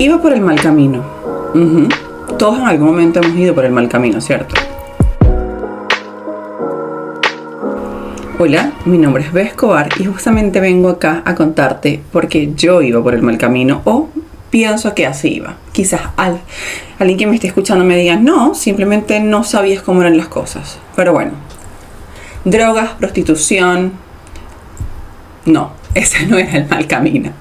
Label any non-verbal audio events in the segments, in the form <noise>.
Iba por el mal camino. Todos en algún momento hemos ido por el mal camino, ¿cierto? Hola, mi nombre es Bea Escobar y justamente vengo acá a contarte porque yo iba por el mal camino o pienso que así iba. Quizás al- alguien que me esté escuchando me diga, no, simplemente no sabías cómo eran las cosas. Pero bueno, drogas, prostitución, no, <laughs> ese no era el mal camino.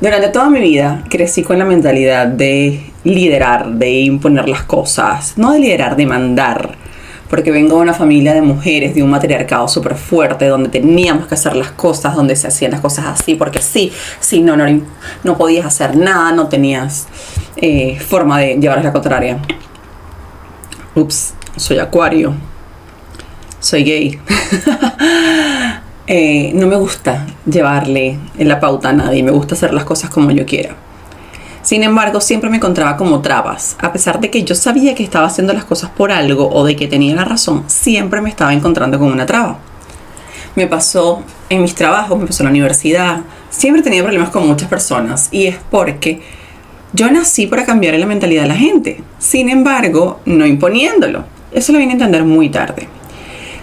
Durante toda mi vida crecí con la mentalidad de liderar, de imponer las cosas, no de liderar, de mandar, porque vengo de una familia de mujeres, de un matriarcado súper fuerte, donde teníamos que hacer las cosas, donde se hacían las cosas así, porque sí, sí, no, no, no podías hacer nada, no tenías eh, forma de llevarles la contraria. Ups, soy acuario, soy gay. <laughs> Eh, no me gusta llevarle la pauta a nadie, me gusta hacer las cosas como yo quiera. Sin embargo, siempre me encontraba como trabas. A pesar de que yo sabía que estaba haciendo las cosas por algo o de que tenía la razón, siempre me estaba encontrando con una traba. Me pasó en mis trabajos, me pasó en la universidad. Siempre tenía problemas con muchas personas y es porque yo nací para cambiar la mentalidad de la gente. Sin embargo, no imponiéndolo. Eso lo vine a entender muy tarde.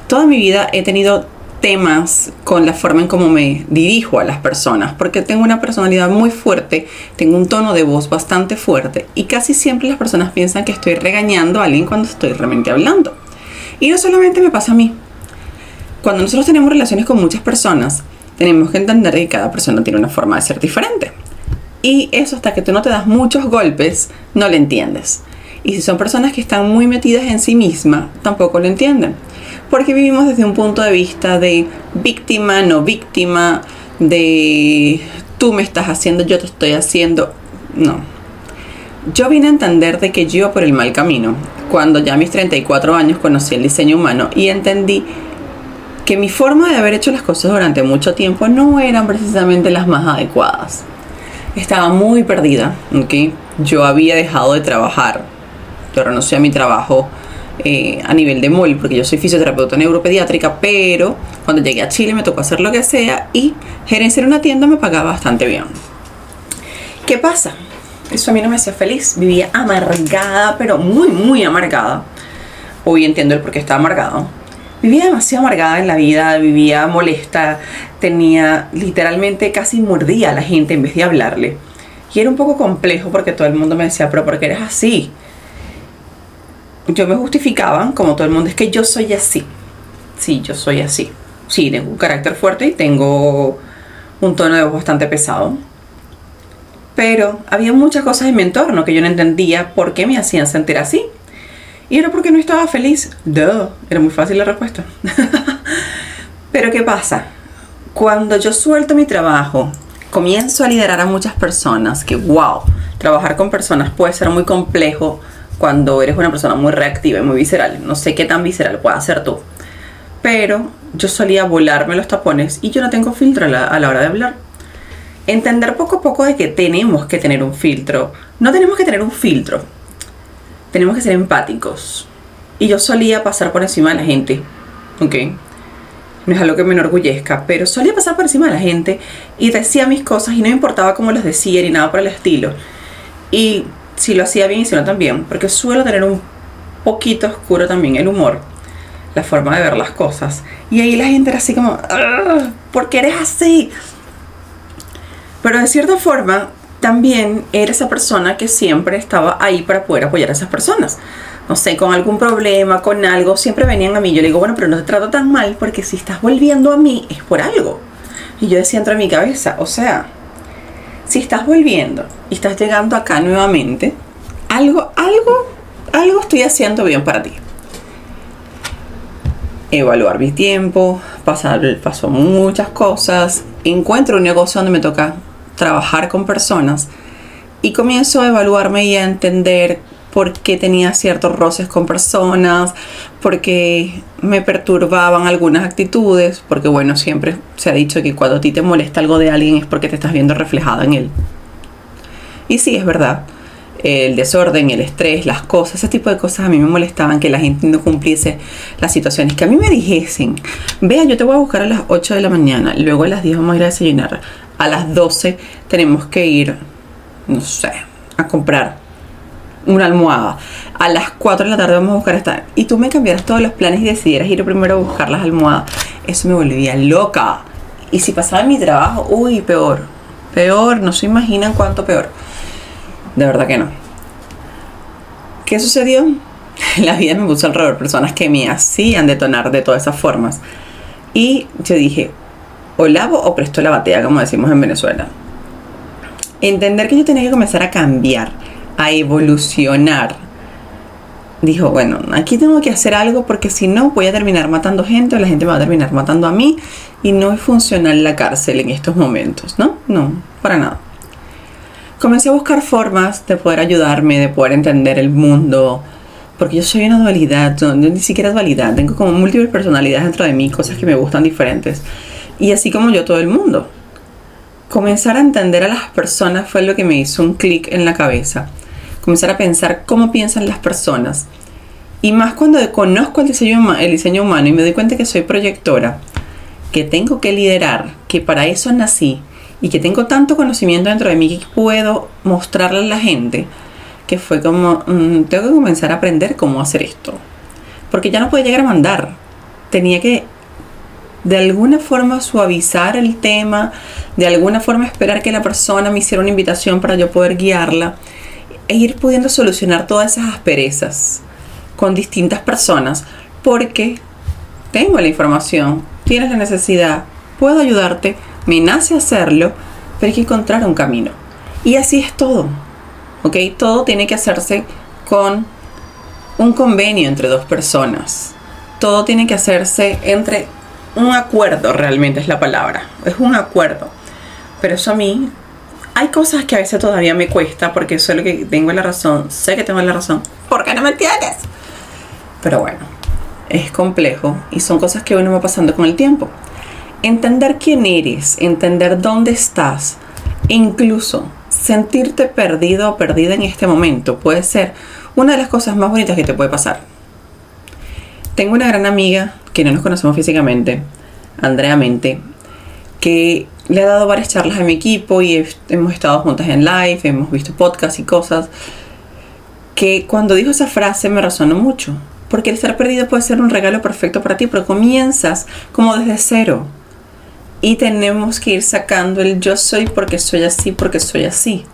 Toda mi vida he tenido temas con la forma en cómo me dirijo a las personas, porque tengo una personalidad muy fuerte, tengo un tono de voz bastante fuerte y casi siempre las personas piensan que estoy regañando a alguien cuando estoy realmente hablando. Y no solamente me pasa a mí. Cuando nosotros tenemos relaciones con muchas personas, tenemos que entender que cada persona tiene una forma de ser diferente. Y eso hasta que tú no te das muchos golpes, no lo entiendes. Y si son personas que están muy metidas en sí misma, tampoco lo entienden. Porque vivimos desde un punto de vista de víctima, no víctima, de tú me estás haciendo, yo te estoy haciendo. No. Yo vine a entender de que yo iba por el mal camino. Cuando ya a mis 34 años conocí el diseño humano y entendí que mi forma de haber hecho las cosas durante mucho tiempo no eran precisamente las más adecuadas. Estaba muy perdida, ¿ok? Yo había dejado de trabajar. Renuncié a mi trabajo eh, a nivel de MOL, porque yo soy fisioterapeuta neuropediátrica, pero cuando llegué a Chile me tocó hacer lo que sea y gerenciar una tienda me pagaba bastante bien. ¿Qué pasa? Eso a mí no me hacía feliz. Vivía amargada, pero muy, muy amargada. Hoy entiendo el por qué estaba amargado. Vivía demasiado amargada en la vida, vivía molesta, tenía literalmente casi mordía a la gente en vez de hablarle. Y era un poco complejo porque todo el mundo me decía, pero ¿por qué eres así? Yo me justificaba, como todo el mundo, es que yo soy así. Sí, yo soy así. Sí, tengo un carácter fuerte y tengo un tono de voz bastante pesado. Pero había muchas cosas en mi entorno que yo no entendía por qué me hacían sentir así. Y era porque no estaba feliz. Duh, era muy fácil la respuesta. <laughs> Pero ¿qué pasa? Cuando yo suelto mi trabajo, comienzo a liderar a muchas personas, que wow, trabajar con personas puede ser muy complejo cuando eres una persona muy reactiva y muy visceral. No sé qué tan visceral puedas ser tú. Pero yo solía volarme los tapones y yo no tengo filtro a la, hora de hablar. Entender poco a poco de que tenemos que tener un filtro. No tenemos que tener un filtro. Tenemos que ser empáticos. Y yo solía pasar por encima de la gente. ¿Ok? No es algo que me enorgullezca, pero solía pasar por encima de la gente y decía mis cosas y no importaba cómo las decía ni nada por el estilo. Y si lo hacía bien y si no también, porque suelo tener un poquito oscuro también el humor, la forma de ver las cosas. Y ahí la gente era así como, "Ugh, ¿por qué eres así? Pero de cierta forma, también era esa persona que siempre estaba ahí para poder apoyar a esas personas. No sé, con algún problema, con algo, siempre venían a mí. Yo le digo, bueno, pero no te trato tan mal porque si estás volviendo a mí es por algo. Y yo decía entre mi cabeza, o sea, estás volviendo y estás llegando acá nuevamente, algo, algo, algo estoy haciendo bien para ti. Evaluar mi tiempo, pasar, paso muchas cosas, encuentro un negocio donde me toca trabajar con personas y comienzo a evaluarme y a entender por qué tenía ciertos roces con personas, por qué me perturbaban algunas actitudes, porque bueno, siempre se ha dicho que cuando a ti te molesta algo de alguien es porque te estás viendo reflejada en él. Y sí, es verdad. El desorden, el estrés, las cosas, ese tipo de cosas a mí me molestaban que la gente no cumpliese las situaciones. Que a mí me dijesen, vea, yo te voy a buscar a las 8 de la mañana, luego a las 10 vamos a ir a desayunar, a las 12 tenemos que ir, no sé, a comprar una almohada. A las 4 de la tarde vamos a buscar esta. Y tú me cambiaras todos los planes y decidieras ir primero a buscar las almohadas. Eso me volvía loca. Y si pasaba mi trabajo, uy, peor. Peor, no se imaginan cuánto peor. De verdad que no. ¿Qué sucedió? <laughs> La vida me puso alrededor personas que me hacían detonar de todas esas formas. Y yo dije, o lavo o presto la batea, como decimos en Venezuela. Entender que yo tenía que comenzar a cambiar, a evolucionar. Dijo, bueno, aquí tengo que hacer algo porque si no voy a terminar matando gente la gente va a terminar matando a mí y no es funcional la cárcel en estos momentos, ¿no? No, para nada. Comencé a buscar formas de poder ayudarme, de poder entender el mundo, porque yo soy una dualidad, no, ni siquiera dualidad, tengo como múltiples personalidades dentro de mí, cosas que me gustan diferentes. Y así como yo todo el mundo. Comenzar a entender a las personas fue lo que me hizo un clic en la cabeza. Comenzar a pensar cómo piensan las personas. Y más cuando conozco el diseño, el diseño humano y me doy cuenta que soy proyectora, que tengo que liderar, que para eso nací y que tengo tanto conocimiento dentro de mí que puedo mostrarle a la gente, que fue como, mm, tengo que comenzar a aprender cómo hacer esto. Porque ya no puede llegar a mandar. Tenía que de alguna forma suavizar el tema, de alguna forma esperar que la persona me hiciera una invitación para yo poder guiarla e ir pudiendo solucionar todas esas asperezas con distintas personas porque tengo la información, tienes la necesidad, puedo ayudarte, me nace hacerlo, pero hay que encontrar un camino. Y así es todo. ¿Ok? Todo tiene que hacerse con un convenio entre dos personas. Todo tiene que hacerse entre un acuerdo, realmente es la palabra. Es un acuerdo. Pero eso a mí, hay cosas que a veces todavía me cuesta porque lo que tengo la razón, sé que tengo la razón. ¿Por qué no me entiendes? Pero bueno, es complejo y son cosas que uno va pasando con el tiempo. Entender quién eres, entender dónde estás, incluso sentirte perdido o perdida en este momento puede ser una de las cosas más bonitas que te puede pasar. Tengo una gran amiga que no nos conocemos físicamente, Andrea Mente, que le ha dado varias charlas a mi equipo y hemos estado juntas en live, hemos visto podcasts y cosas, que cuando dijo esa frase me resonó mucho, porque el estar perdido puede ser un regalo perfecto para ti, pero comienzas como desde cero y tenemos que ir sacando el yo soy porque soy así, porque soy así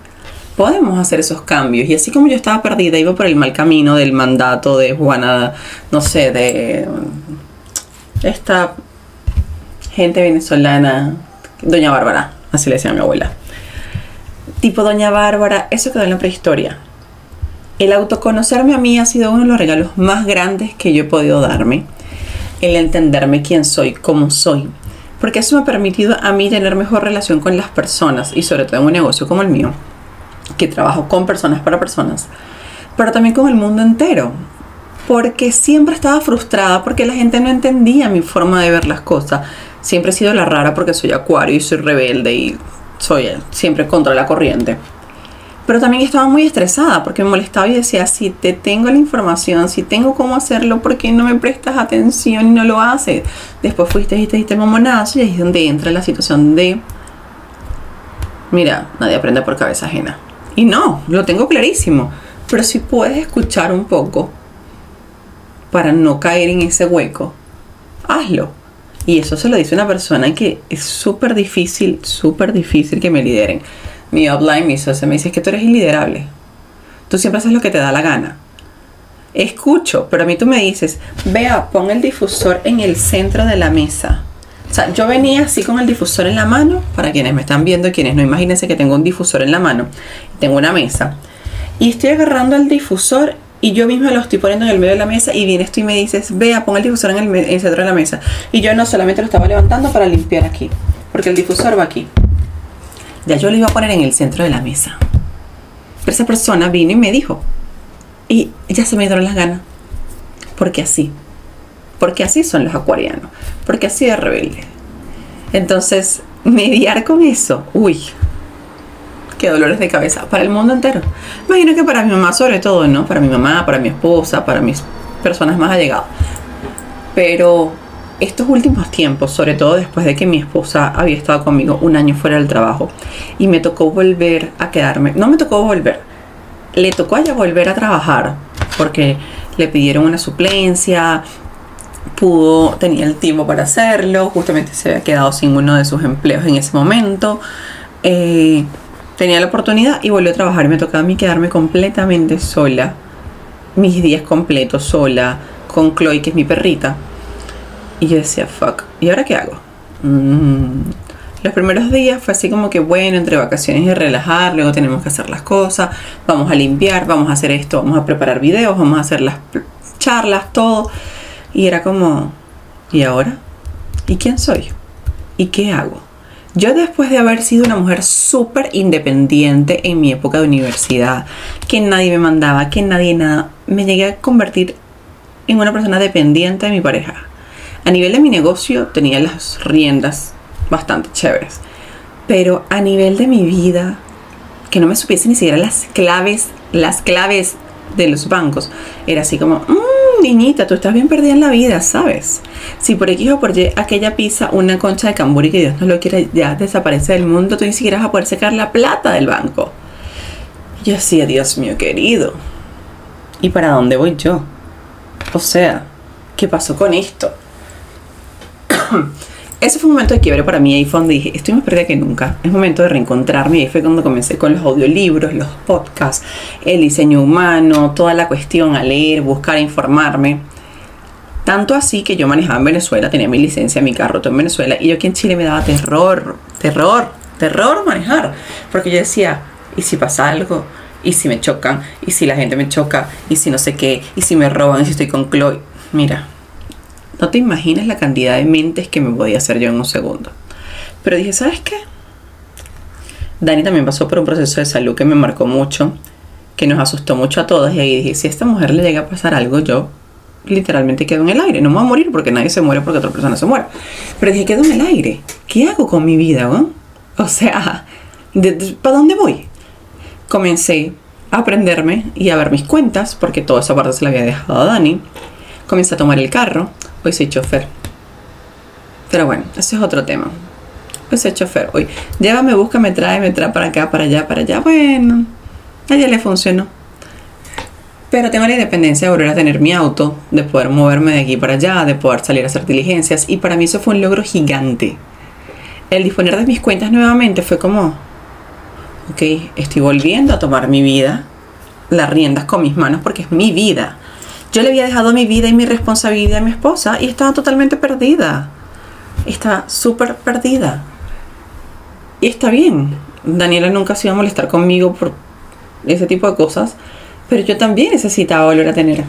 podemos hacer esos cambios. Y así como yo estaba perdida, iba por el mal camino del mandato de Juana, no sé, de esta gente venezolana, Doña Bárbara, así le decía mi abuela. Tipo Doña Bárbara, eso quedó en la prehistoria. El autoconocerme a mí ha sido uno de los regalos más grandes que yo he podido darme. El entenderme quién soy, cómo soy. Porque eso me ha permitido a mí tener mejor relación con las personas y sobre todo en un negocio como el mío que trabajo con personas para personas, pero también con el mundo entero. Porque siempre estaba frustrada porque la gente no entendía mi forma de ver las cosas. Siempre he sido la rara porque soy acuario y soy rebelde y soy siempre contra la corriente. Pero también estaba muy estresada porque me molestaba y decía, si te tengo la información, si tengo cómo hacerlo, ¿por qué no me prestas atención y no lo haces? Después fuiste y te diste mamonazo y ahí es donde entra la situación de, mira, nadie aprende por cabeza ajena. Y no, lo tengo clarísimo. Pero si puedes escuchar un poco para no caer en ese hueco, hazlo. Y eso se lo dice una persona que es súper difícil, súper difícil que me lideren. Mi upline, mi socio me dice que tú eres iliderable. Tú siempre haces lo que te da la gana. Escucho, pero a mí tú me dices, vea, pon el difusor en el centro de la mesa. O sea, yo venía así con el difusor en la mano, para quienes me están viendo y quienes no, imagínense que tengo un difusor en la mano, tengo una mesa, y estoy agarrando el difusor y yo misma lo estoy poniendo en el medio de la mesa y vienes tú y me dices, vea, pon el difusor en el, el centro de la mesa. Y yo no solamente lo estaba levantando para limpiar aquí, porque el difusor va aquí. Ya yo lo iba a poner en el centro de la mesa. Pero esa persona vino y me dijo, y ya se me dieron las ganas, porque así porque así son los acuarianos, porque así es rebelde. Entonces, mediar con eso, uy, qué dolores de cabeza para el mundo entero. Imagino que para mi mamá sobre todo, ¿no? Para mi mamá, para mi esposa, para mis personas más allegadas. Pero estos últimos tiempos, sobre todo después de que mi esposa había estado conmigo un año fuera del trabajo y me tocó volver a quedarme, no me tocó volver, le tocó allá volver a trabajar porque le pidieron una suplencia, pudo, tenía el tiempo para hacerlo, justamente se había quedado sin uno de sus empleos en ese momento. Eh, tenía la oportunidad y volvió a trabajar. Me tocaba a mí quedarme completamente sola, mis días completos sola, con Chloe, que es mi perrita. Y yo decía, fuck, ¿y ahora qué hago? Mm. Los primeros días fue así como que bueno, entre vacaciones y relajar, luego tenemos que hacer las cosas, vamos a limpiar, vamos a hacer esto, vamos a preparar videos, vamos a hacer las charlas, todo. Y era como, ¿y ahora? ¿Y quién soy? ¿Y qué hago? Yo después de haber sido una mujer súper independiente en mi época de universidad, que nadie me mandaba, que nadie nada, me llegué a convertir en una persona dependiente de mi pareja. A nivel de mi negocio tenía las riendas bastante chéveres, pero a nivel de mi vida, que no me supiese ni siquiera las claves, las claves de los bancos, era así como, mmm, niñita, tú estás bien perdida en la vida, ¿sabes? Si por X o por Y aquella pizza, una concha de cambur y que Dios no lo quiera, ya desaparece del mundo, tú ni siquiera vas a poder sacar la plata del banco. Yo decía, Dios mío querido, ¿y para dónde voy yo? O sea, ¿qué pasó con esto? <clears throat> ese fue un momento de quiebre para mí. Ahí fue donde dije, estoy más perdida que nunca. Es momento de reencontrarme. Y ahí fue cuando comencé con los audiolibros, los podcasts, el diseño humano, toda la cuestión a leer, buscar, informarme. Tanto así que yo manejaba en Venezuela, tenía mi licencia, mi carro, todo en Venezuela. Y yo aquí en Chile me daba terror, terror, terror manejar. Porque yo decía, ¿y si pasa algo? ¿Y si me chocan? ¿Y si la gente me choca? ¿Y si no sé qué? ¿Y si me roban? ¿Y si estoy con Chloe? Mira, no te imaginas la cantidad de mentes que me podía hacer yo en un segundo. Pero dije, ¿sabes qué? Dani también pasó por un proceso de salud que me marcó mucho, que nos asustó mucho a todas. Y ahí dije, si a esta mujer le llega a pasar algo, yo literalmente quedo en el aire. No me voy a morir porque nadie se muere porque otra persona se muere. Pero dije, quedo en el aire. ¿Qué hago con mi vida? O sea, ¿para dónde voy? Comencé a aprenderme y a ver mis cuentas, porque toda esa parte se la había dejado a Dani. Comencé a tomar el carro, Hoy soy chofer. Pero bueno, ese es otro tema. Hoy soy chofer. Hoy, llévame, busca, me trae, me trae para acá, para allá, para allá. Bueno, a le funcionó. Pero tengo la independencia de volver a tener mi auto, de poder moverme de aquí para allá, de poder salir a hacer diligencias. Y para mí eso fue un logro gigante. El disponer de mis cuentas nuevamente fue como, ok, estoy volviendo a tomar mi vida, las riendas con mis manos porque es mi vida. Yo le había dejado mi vida y mi responsabilidad a mi esposa y estaba totalmente perdida. Estaba súper perdida. Y está bien. Daniela nunca se iba a molestar conmigo por ese tipo de cosas. Pero yo también necesitaba volver a tener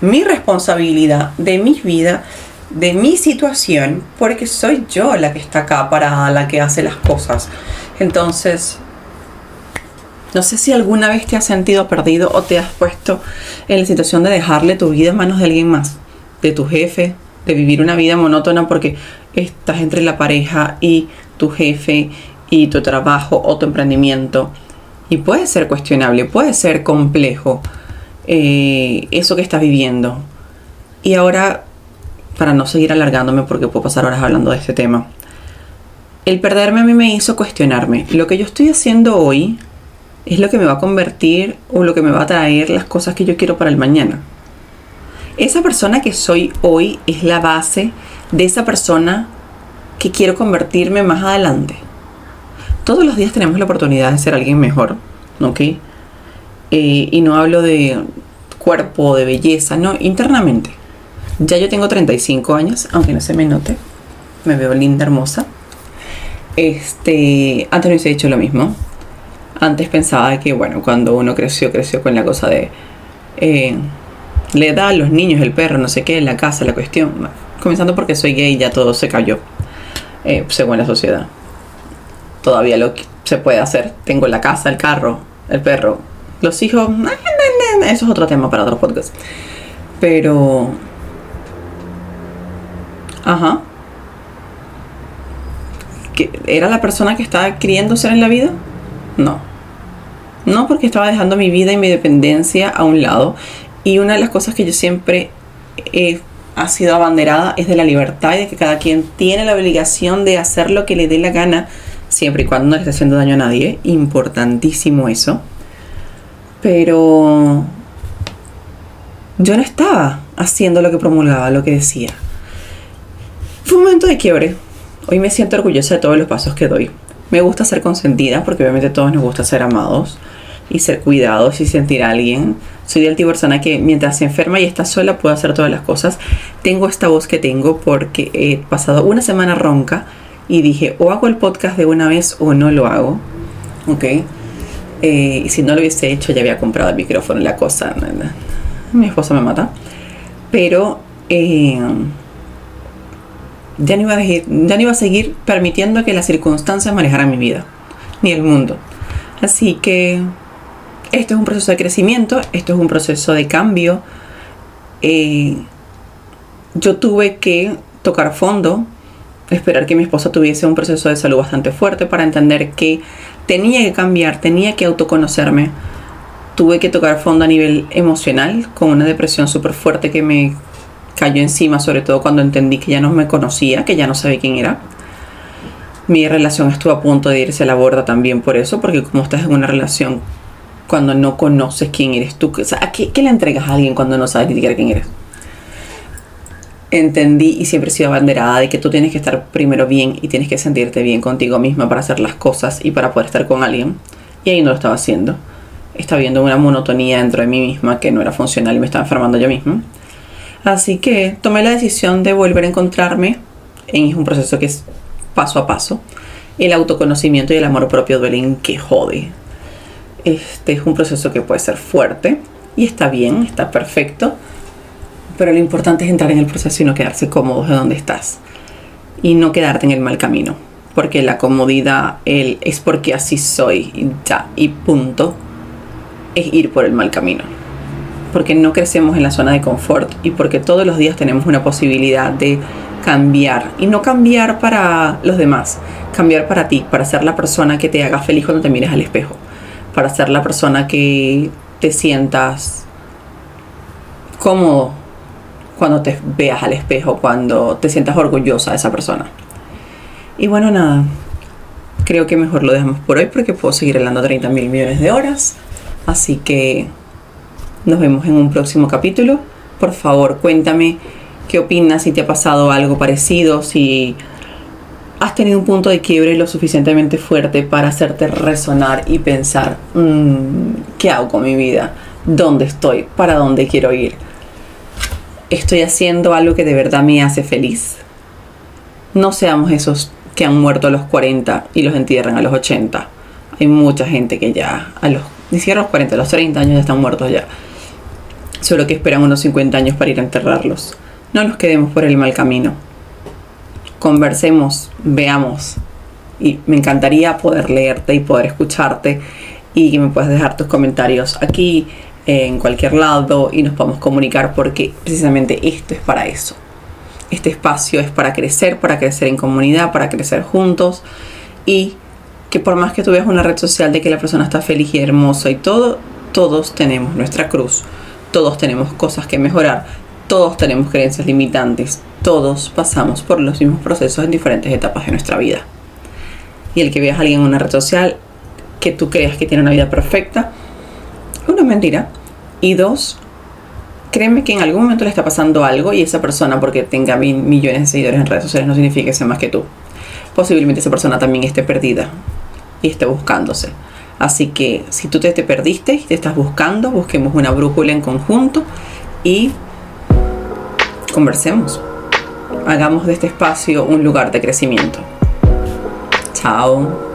mi responsabilidad de mi vida, de mi situación, porque soy yo la que está acá parada, la que hace las cosas. Entonces, no sé si alguna vez te has sentido perdido o te has puesto en la situación de dejarle tu vida en manos de alguien más, de tu jefe, de vivir una vida monótona porque estás entre la pareja y tu jefe y tu trabajo o tu emprendimiento. Y puede ser cuestionable, puede ser complejo eh, eso que estás viviendo. Y ahora, para no seguir alargándome porque puedo pasar horas hablando de este tema, el perderme a mí me hizo cuestionarme. Lo que yo estoy haciendo hoy es lo que me va a convertir o lo que me va a traer las cosas que yo quiero para el mañana. Esa persona que soy hoy es la base de esa persona que quiero convertirme más adelante. Todos los días tenemos la oportunidad de ser alguien mejor, ¿ok? Eh, y no hablo de cuerpo, de belleza, no, internamente. Ya yo tengo 35 años, aunque no se me note. Me veo linda, hermosa. Este, antes no hubiese dicho lo mismo. Antes pensaba que, bueno, cuando uno creció, creció con la cosa de eh, le edad a los niños, el perro, no sé qué, la casa, la cuestión. Comenzando porque soy gay, ya todo se cayó, eh, según la sociedad. Todavía lo que se puede hacer. Tengo la casa, el carro, el perro, los hijos. Eso es otro tema para otro podcast. Pero. Ajá. ¿Era la persona que estaba queriendo ser en la vida? No. No porque estaba dejando mi vida y mi dependencia a un lado. Y una de las cosas que yo siempre he ha sido abanderada es de la libertad y de que cada quien tiene la obligación de hacer lo que le dé la gana, siempre y cuando no le esté haciendo daño a nadie. Importantísimo eso. Pero yo no estaba haciendo lo que promulgaba, lo que decía. Fue un momento de quiebre. Hoy me siento orgullosa de todos los pasos que doy. Me gusta ser consentida, porque obviamente todos nos gusta ser amados y ser cuidados y sentir a alguien. Soy del tipo persona que mientras se enferma y está sola puedo hacer todas las cosas. Tengo esta voz que tengo porque he pasado una semana ronca y dije o hago el podcast de una vez o no lo hago. ¿Ok? Eh, si no lo hubiese hecho ya había comprado el micrófono y la cosa. Mi esposa me mata. Pero... Eh, ya no, iba a ya no iba a seguir permitiendo que las circunstancias manejaran mi vida, ni el mundo. Así que esto es un proceso de crecimiento, esto es un proceso de cambio. Eh, yo tuve que tocar fondo, esperar que mi esposa tuviese un proceso de salud bastante fuerte para entender que tenía que cambiar, tenía que autoconocerme. Tuve que tocar fondo a nivel emocional, con una depresión súper fuerte que me cayó encima, sobre todo cuando entendí que ya no me conocía, que ya no sabía quién era. Mi relación estuvo a punto de irse a la borda también por eso, porque como estás en una relación cuando no conoces quién eres tú, o sea, ¿qué, le entregas a alguien cuando no sabes ni siquiera quién eres? Entendí y siempre he sido abanderada de que tú tienes que estar primero bien y tienes que sentirte bien contigo misma para hacer las cosas y para poder estar con alguien. Y ahí no lo estaba haciendo. Estaba viendo una monotonía dentro de mí misma que no era funcional y me estaba enfermando yo misma. Así que tomé la decisión de volver a encontrarme. En un proceso que es paso a paso. El autoconocimiento y el amor propio duelen que jode. Este es un proceso que puede ser fuerte y está bien, está perfecto. Pero lo importante es entrar en el proceso y no quedarse cómodo de donde estás. Y no quedarte en el mal camino. Porque la comodidad es porque así soy ya, y punto, es ir por el mal camino porque no crecemos en la zona de confort y porque todos los días tenemos una posibilidad de cambiar y no cambiar para los demás, cambiar para ti, para ser la persona que te haga feliz cuando te mires al espejo, para ser la persona que te sientas cómodo cuando te veas al espejo, cuando te sientas orgullosa de esa persona. Y bueno, nada, creo que mejor lo dejamos por hoy porque puedo seguir hablando 30 mil millones de horas. Así que nos vemos en un próximo capítulo. Por favor, cuéntame qué opinas, si te ha pasado algo parecido, si has tenido un punto de quiebre lo suficientemente fuerte para hacerte resonar y pensar, mm, ¿qué hago con mi vida? ¿Dónde estoy? ¿Para dónde quiero ir? ¿Estoy haciendo algo que de verdad me hace feliz? No seamos esos que han muerto a los 40 y los entierran a los 80. Hay mucha gente que ya a los, ni siquiera a los 40, a los 30 años ya están muertos ya solo que esperan unos 50 años para ir a enterrarlos. No nos quedemos por el mal camino. Conversemos, veamos. Y me encantaría poder leerte y poder escucharte y que me puedas dejar tus comentarios aquí, en cualquier lado y nos podamos comunicar porque precisamente esto es para eso. Este espacio es para crecer, para crecer en comunidad, para crecer juntos y que por más que tú veas una red social de que la persona está feliz y hermosa y todo, todos tenemos nuestra cruz todos tenemos cosas que mejorar, todos tenemos creencias limitantes, todos pasamos por los mismos procesos en diferentes etapas de nuestra vida. Y el que veas a alguien en una red social que tú creas que tiene una vida perfecta, una es mentira. Y dos, créeme que en algún momento le está pasando algo y esa persona, porque tenga mil millones de seguidores en redes sociales, no significa que sea más que tú. Posiblemente esa persona también esté perdida y esté buscándose. Así que si tú te, te perdiste y te estás buscando, busquemos una brújula en conjunto y conversemos. Hagamos de este espacio un lugar de crecimiento. Chao.